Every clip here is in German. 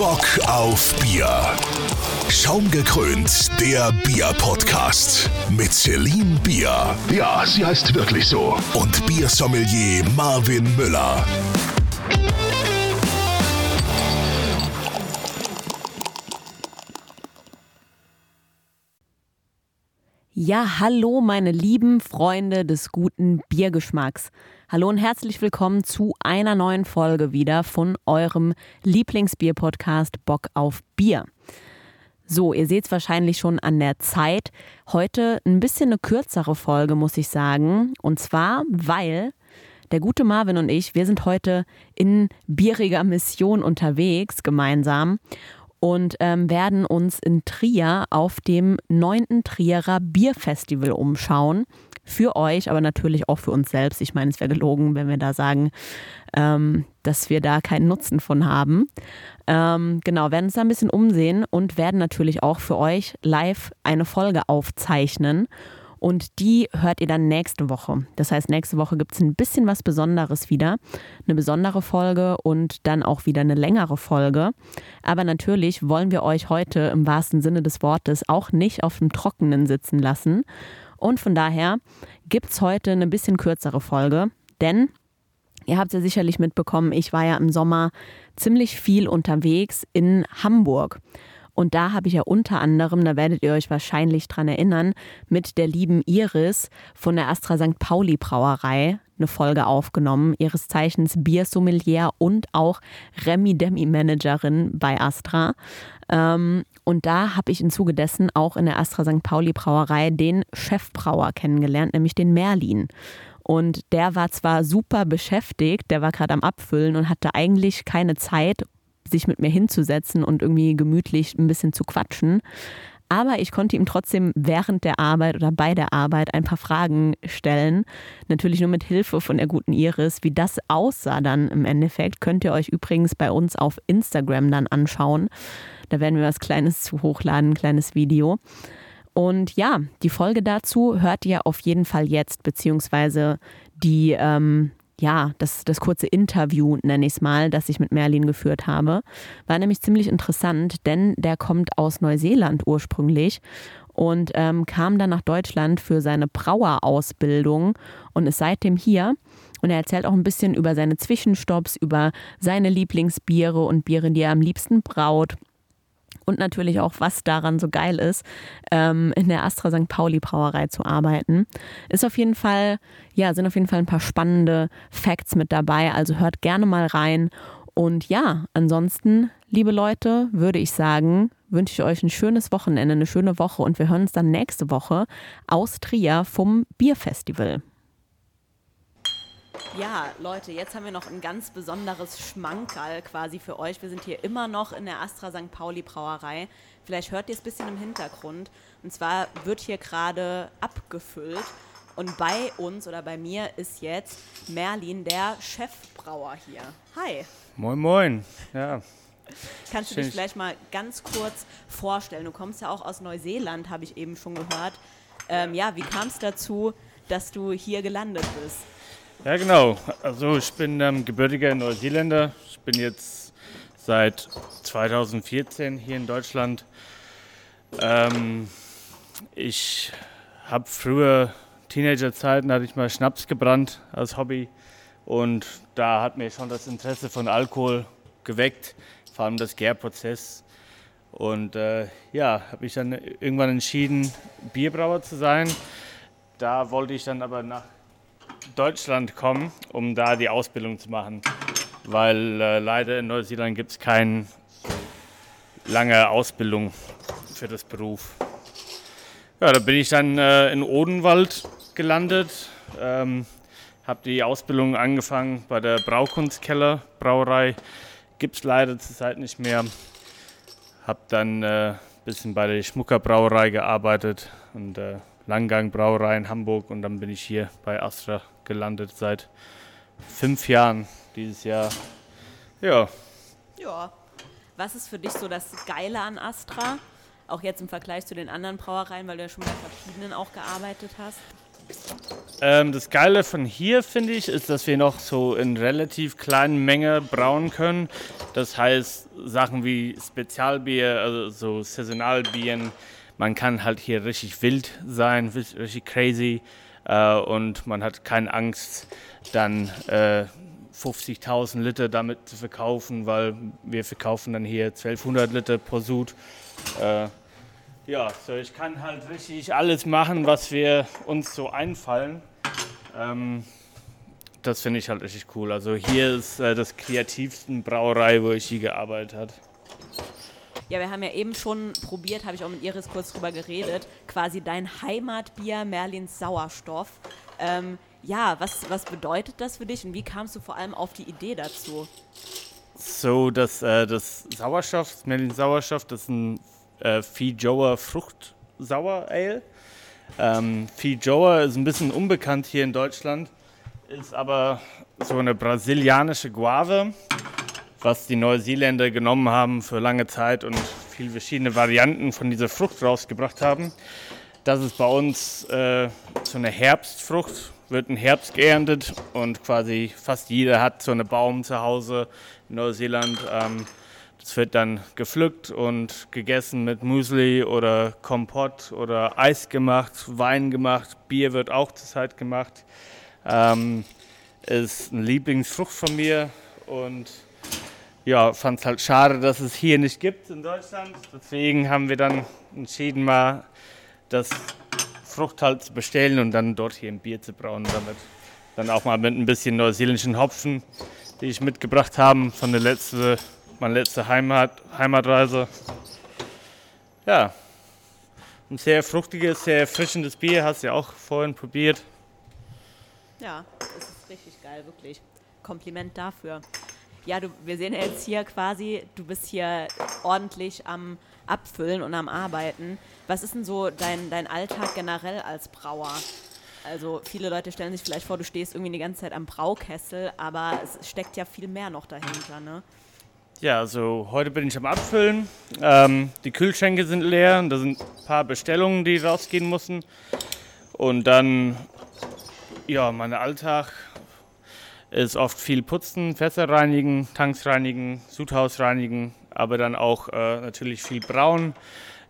Bock auf Bier. Schaumgekrönt der Bier-Podcast. Mit Celine Bier. Ja, sie heißt wirklich so. Und Biersommelier Marvin Müller. Ja, hallo meine lieben Freunde des guten Biergeschmacks. Hallo und herzlich willkommen zu einer neuen Folge wieder von eurem Lieblingsbier-Podcast Bock auf Bier. So, ihr seht es wahrscheinlich schon an der Zeit. Heute ein bisschen eine kürzere Folge, muss ich sagen. Und zwar, weil der gute Marvin und ich, wir sind heute in bieriger Mission unterwegs gemeinsam und ähm, werden uns in Trier auf dem 9. Trierer Bierfestival umschauen. Für euch, aber natürlich auch für uns selbst. Ich meine, es wäre gelogen, wenn wir da sagen, ähm, dass wir da keinen Nutzen von haben. Ähm, genau, werden uns da ein bisschen umsehen und werden natürlich auch für euch live eine Folge aufzeichnen. Und die hört ihr dann nächste Woche. Das heißt, nächste Woche gibt es ein bisschen was Besonderes wieder. Eine besondere Folge und dann auch wieder eine längere Folge. Aber natürlich wollen wir euch heute im wahrsten Sinne des Wortes auch nicht auf dem Trockenen sitzen lassen. Und von daher gibt es heute eine bisschen kürzere Folge. Denn Ihr habt ja sicherlich mitbekommen, ich war ja im Sommer ziemlich viel unterwegs in Hamburg. Und da habe ich ja unter anderem, da werdet ihr euch wahrscheinlich dran erinnern, mit der lieben Iris von der Astra St. Pauli Brauerei eine Folge aufgenommen, ihres Zeichens Biersommelier und auch Remi-Demi-Managerin bei Astra. Ähm, und da habe ich im Zuge dessen auch in der Astra St. Pauli Brauerei den Chefbrauer kennengelernt, nämlich den Merlin. Und der war zwar super beschäftigt, der war gerade am Abfüllen und hatte eigentlich keine Zeit, sich mit mir hinzusetzen und irgendwie gemütlich ein bisschen zu quatschen. Aber ich konnte ihm trotzdem während der Arbeit oder bei der Arbeit ein paar Fragen stellen. Natürlich nur mit Hilfe von der guten Iris. Wie das aussah dann im Endeffekt, könnt ihr euch übrigens bei uns auf Instagram dann anschauen. Da werden wir was Kleines zu hochladen, ein kleines Video. Und ja, die Folge dazu hört ihr auf jeden Fall jetzt, beziehungsweise die, ähm, ja, das, das kurze Interview, nenne ich es mal, das ich mit Merlin geführt habe, war nämlich ziemlich interessant, denn der kommt aus Neuseeland ursprünglich und ähm, kam dann nach Deutschland für seine Brauerausbildung und ist seitdem hier. Und er erzählt auch ein bisschen über seine Zwischenstopps, über seine Lieblingsbiere und Biere, die er am liebsten braut und natürlich auch, was daran so geil ist, ähm, in der Astra St. Pauli Brauerei zu arbeiten. Ist auf jeden Fall, ja, sind auf jeden Fall ein paar spannende Facts mit dabei. Also hört gerne mal rein. Und ja, ansonsten, liebe Leute, würde ich sagen, wünsche ich euch ein schönes Wochenende, eine schöne Woche und wir hören uns dann nächste Woche aus Trier vom Bierfestival. Ja, Leute, jetzt haben wir noch ein ganz besonderes Schmankerl quasi für euch. Wir sind hier immer noch in der Astra St. Pauli Brauerei. Vielleicht hört ihr es ein bisschen im Hintergrund. Und zwar wird hier gerade abgefüllt. Und bei uns oder bei mir ist jetzt Merlin, der Chefbrauer hier. Hi. Moin, moin. Ja. Kannst du dich vielleicht mal ganz kurz vorstellen? Du kommst ja auch aus Neuseeland, habe ich eben schon gehört. Ähm, ja, wie kam es dazu, dass du hier gelandet bist? Ja, genau. Also ich bin ähm, gebürtiger Neuseeländer. Ich bin jetzt seit 2014 hier in Deutschland. Ähm, ich habe früher Teenagerzeiten hatte ich mal Schnaps gebrannt als Hobby und da hat mir schon das Interesse von Alkohol geweckt, vor allem das Gärprozess. Und äh, ja, habe ich dann irgendwann entschieden, Bierbrauer zu sein. Da wollte ich dann aber nach Deutschland kommen, um da die Ausbildung zu machen, weil äh, leider in Neuseeland gibt es keine lange Ausbildung für das Beruf. Ja, da bin ich dann äh, in Odenwald gelandet, ähm, habe die Ausbildung angefangen bei der Braukunstkeller Brauerei, gibt es leider zurzeit nicht mehr. Habe dann ein äh, bisschen bei der Schmucker Brauerei gearbeitet und äh, Langgang Brauerei in Hamburg und dann bin ich hier bei Astra gelandet seit fünf Jahren dieses Jahr. Ja. Ja. Was ist für dich so das Geile an Astra? Auch jetzt im Vergleich zu den anderen Brauereien, weil du ja schon bei verschiedenen auch gearbeitet hast. Ähm, das Geile von hier, finde ich, ist, dass wir noch so in relativ kleinen Menge brauen können. Das heißt, Sachen wie Spezialbier, also so Saisonalbieren, man kann halt hier richtig wild sein, richtig crazy äh, und man hat keine Angst, dann äh, 50.000 Liter damit zu verkaufen, weil wir verkaufen dann hier 1200 Liter pro Sud. Äh, ja, so ich kann halt richtig alles machen, was wir uns so einfallen. Ähm, das finde ich halt richtig cool. Also hier ist äh, das kreativste Brauerei, wo ich je gearbeitet habe. Ja, wir haben ja eben schon probiert, habe ich auch mit Iris kurz drüber geredet, quasi dein Heimatbier Merlins Sauerstoff. Ähm, ja, was, was bedeutet das für dich und wie kamst du vor allem auf die Idee dazu? So, das, äh, das Sauerstoff, das Merlin Sauerstoff, das ist ein äh, Fijoa Frucht Sauer Ale. Ähm, Fijoa ist ein bisschen unbekannt hier in Deutschland, ist aber so eine brasilianische Guave, was die Neuseeländer genommen haben für lange Zeit und viele verschiedene Varianten von dieser Frucht rausgebracht haben. Das ist bei uns äh, so eine Herbstfrucht, wird im Herbst geerntet und quasi fast jeder hat so einen Baum zu Hause in Neuseeland. Ähm, das wird dann gepflückt und gegessen mit Müsli oder Kompott oder Eis gemacht, Wein gemacht, Bier wird auch zurzeit gemacht. Ähm, ist eine Lieblingsfrucht von mir und ja, fand es halt schade, dass es hier nicht gibt in Deutschland. Deswegen haben wir dann entschieden, mal das Frucht halt zu bestellen und dann dort hier ein Bier zu brauen damit. Dann auch mal mit ein bisschen neuseeländischen Hopfen, die ich mitgebracht habe von der letzten meine letzte Heimat, Heimatreise. Ja, ein sehr fruchtiges, sehr erfrischendes Bier, hast du ja auch vorhin probiert. Ja, das ist richtig geil, wirklich. Kompliment dafür. Ja, du, wir sehen jetzt hier quasi, du bist hier ordentlich am Abfüllen und am Arbeiten. Was ist denn so dein, dein Alltag generell als Brauer? Also viele Leute stellen sich vielleicht vor, du stehst irgendwie die ganze Zeit am Braukessel, aber es steckt ja viel mehr noch dahinter, ne? Ja, also heute bin ich am Abfüllen. Ähm, die Kühlschränke sind leer da sind ein paar Bestellungen, die rausgehen müssen. Und dann, ja, mein Alltag ist oft viel putzen, Fässer reinigen, Tanks reinigen, Sudhaus reinigen, aber dann auch äh, natürlich viel brauen.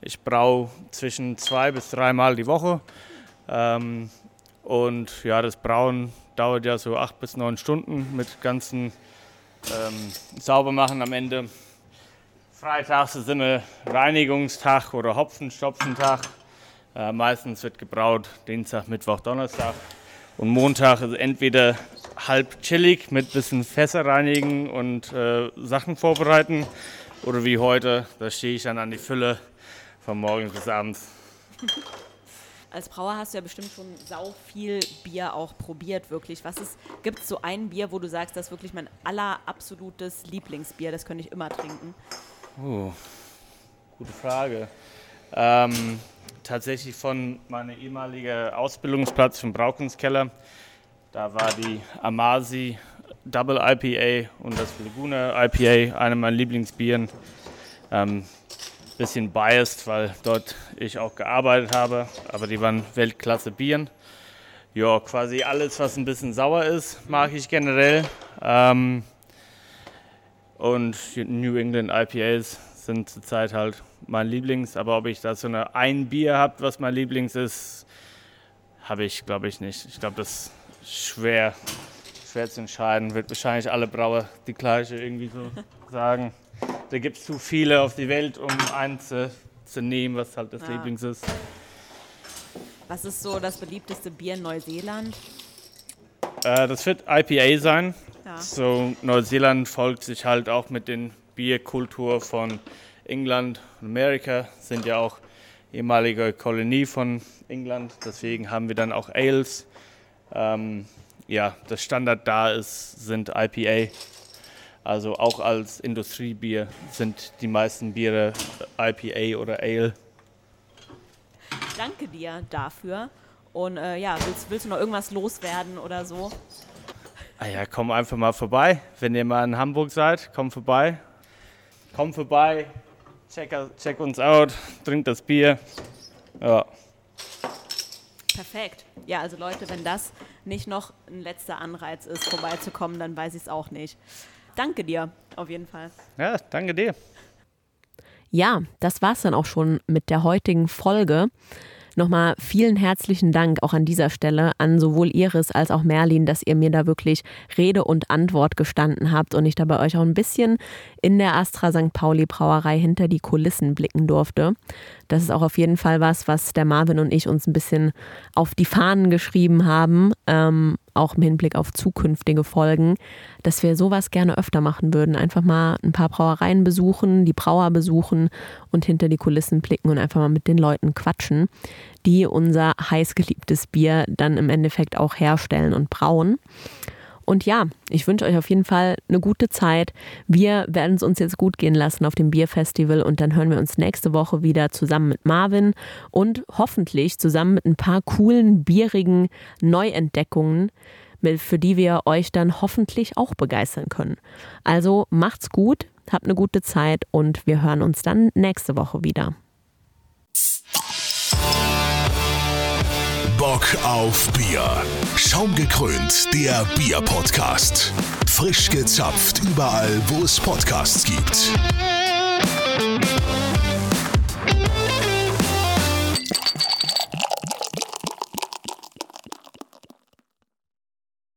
Ich brau zwischen zwei bis dreimal die Woche. Ähm, und ja, das Brauen dauert ja so acht bis neun Stunden mit ganzen ähm, sauber machen am Ende. Freitags ist immer Reinigungstag oder Hopfenstopfentag. Äh, meistens wird gebraut Dienstag, Mittwoch, Donnerstag. Und Montag ist entweder halb chillig mit bisschen Fässer reinigen und äh, Sachen vorbereiten. Oder wie heute, da stehe ich dann an die Fülle von morgens bis abends. als Brauer hast du ja bestimmt schon sau viel Bier auch probiert, wirklich. Was ist, gibt es so ein Bier, wo du sagst, das ist wirklich mein aller absolutes Lieblingsbier, das könnte ich immer trinken? Oh, gute Frage. Ähm, tatsächlich von meinem ehemaligen Ausbildungsplatz vom Braukenskeller. Da war die Amasi Double IPA und das Laguna IPA, eine meiner Lieblingsbieren. Ähm, bisschen biased, weil dort ich auch gearbeitet habe, aber die waren Weltklasse Bieren. Ja, quasi alles, was ein bisschen sauer ist, mag ich generell. Ähm, und New England IPAs sind zurzeit halt mein Lieblings, aber ob ich da so eine ein Bier habe, was mein Lieblings ist, habe ich, glaube ich, nicht. Ich glaube, das schwer, schwer zu entscheiden. Wird wahrscheinlich alle Brauer die gleiche irgendwie so sagen da gibt es zu viele auf die Welt, um eins zu, zu nehmen, was halt das ja. Lieblings ist. Was ist so das beliebteste Bier in Neuseeland? Äh, das wird IPA sein. Ja. So Neuseeland folgt sich halt auch mit den Bierkultur von England und Amerika, sind ja auch ehemalige Kolonie von England. Deswegen haben wir dann auch Ales. Ähm, ja, das Standard da ist, sind IPA. Also auch als Industriebier sind die meisten Biere IPA oder Ale. Danke dir dafür. Und äh, ja, willst, willst, du noch irgendwas loswerden oder so? Ah ja, komm einfach mal vorbei. Wenn ihr mal in Hamburg seid, komm vorbei. Komm vorbei, check, check uns out, trink das Bier. Ja. Perfekt. Ja, also Leute, wenn das nicht noch ein letzter Anreiz ist, vorbeizukommen, dann weiß ich es auch nicht. Danke dir, auf jeden Fall. Ja, danke dir. Ja, das war's dann auch schon mit der heutigen Folge. Nochmal vielen herzlichen Dank auch an dieser Stelle an sowohl Iris als auch Merlin, dass ihr mir da wirklich Rede und Antwort gestanden habt und ich da bei euch auch ein bisschen in der Astra St. Pauli Brauerei hinter die Kulissen blicken durfte. Das ist auch auf jeden Fall was, was der Marvin und ich uns ein bisschen auf die Fahnen geschrieben haben, ähm, auch im Hinblick auf zukünftige Folgen, dass wir sowas gerne öfter machen würden. Einfach mal ein paar Brauereien besuchen, die Brauer besuchen und hinter die Kulissen blicken und einfach mal mit den Leuten quatschen, die unser heißgeliebtes Bier dann im Endeffekt auch herstellen und brauen. Und ja, ich wünsche euch auf jeden Fall eine gute Zeit. Wir werden es uns jetzt gut gehen lassen auf dem Bierfestival und dann hören wir uns nächste Woche wieder zusammen mit Marvin und hoffentlich zusammen mit ein paar coolen, bierigen Neuentdeckungen, für die wir euch dann hoffentlich auch begeistern können. Also macht's gut, habt eine gute Zeit und wir hören uns dann nächste Woche wieder. Bock auf Bier. Schaumgekrönt, der Bier-Podcast. Frisch gezapft überall, wo es Podcasts gibt.